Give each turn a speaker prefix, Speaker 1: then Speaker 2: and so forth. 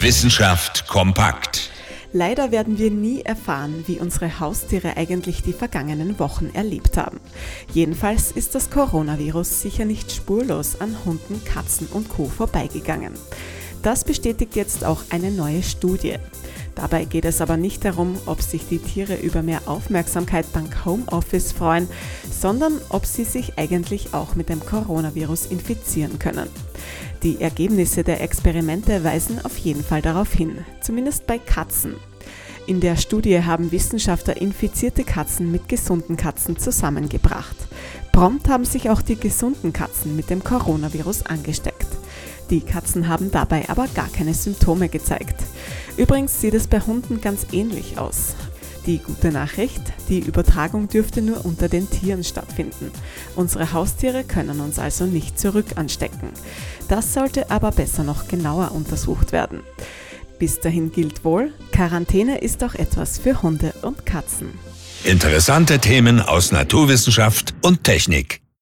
Speaker 1: Wissenschaft kompakt.
Speaker 2: Leider werden wir nie erfahren, wie unsere Haustiere eigentlich die vergangenen Wochen erlebt haben. Jedenfalls ist das Coronavirus sicher nicht spurlos an Hunden, Katzen und Co. vorbeigegangen. Das bestätigt jetzt auch eine neue Studie. Dabei geht es aber nicht darum, ob sich die Tiere über mehr Aufmerksamkeit dank Homeoffice freuen, sondern ob sie sich eigentlich auch mit dem Coronavirus infizieren können. Die Ergebnisse der Experimente weisen auf jeden Fall darauf hin, zumindest bei Katzen. In der Studie haben Wissenschaftler infizierte Katzen mit gesunden Katzen zusammengebracht. Prompt haben sich auch die gesunden Katzen mit dem Coronavirus angesteckt. Die Katzen haben dabei aber gar keine Symptome gezeigt. Übrigens sieht es bei Hunden ganz ähnlich aus. Die gute Nachricht, die Übertragung dürfte nur unter den Tieren stattfinden. Unsere Haustiere können uns also nicht zurück anstecken. Das sollte aber besser noch genauer untersucht werden. Bis dahin gilt wohl, Quarantäne ist auch etwas für Hunde und Katzen.
Speaker 1: Interessante Themen aus Naturwissenschaft und Technik.